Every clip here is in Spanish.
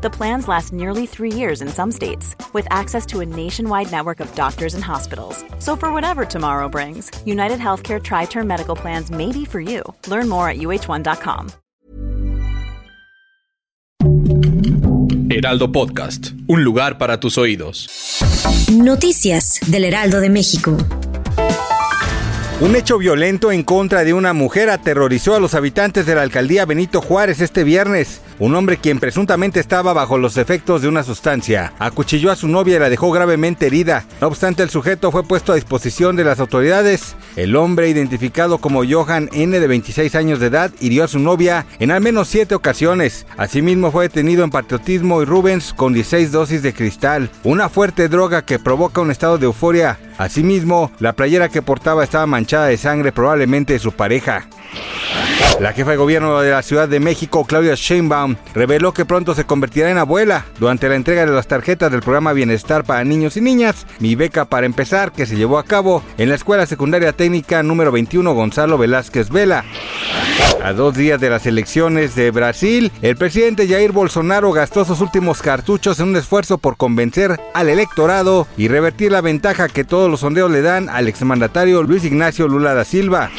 The plans last nearly three years in some states, with access to a nationwide network of doctors and hospitals. So, for whatever tomorrow brings, United Healthcare Tri Term Medical Plans may be for you. Learn more at uh1.com. Heraldo Podcast, un lugar para tus oídos. Noticias del Heraldo de México. Un hecho violento en contra de una mujer aterrorizó a los habitantes de la alcaldía Benito Juárez este viernes. Un hombre quien presuntamente estaba bajo los efectos de una sustancia acuchilló a su novia y la dejó gravemente herida. No obstante, el sujeto fue puesto a disposición de las autoridades. El hombre, identificado como Johan N. de 26 años de edad, hirió a su novia en al menos siete ocasiones. Asimismo, fue detenido en patriotismo y Rubens con 16 dosis de cristal, una fuerte droga que provoca un estado de euforia. Asimismo, la playera que portaba estaba manchada de sangre, probablemente de su pareja. La jefa de gobierno de la Ciudad de México, Claudia Sheinbaum, reveló que pronto se convertirá en abuela durante la entrega de las tarjetas del programa Bienestar para Niños y Niñas, Mi Beca para Empezar, que se llevó a cabo en la Escuela Secundaria Técnica número 21 Gonzalo Velázquez Vela. A dos días de las elecciones de Brasil, el presidente Jair Bolsonaro gastó sus últimos cartuchos en un esfuerzo por convencer al electorado y revertir la ventaja que todos los sondeos le dan al exmandatario Luis Ignacio Lula da Silva.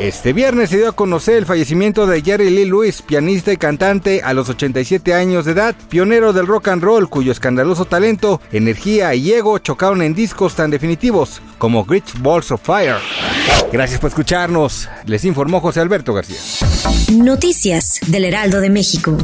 Este viernes se dio a conocer el fallecimiento de Jerry Lee Lewis, pianista y cantante a los 87 años de edad, pionero del rock and roll, cuyo escandaloso talento, energía y ego chocaron en discos tan definitivos como Great Balls of Fire. Gracias por escucharnos. Les informó José Alberto García. Noticias del Heraldo de México.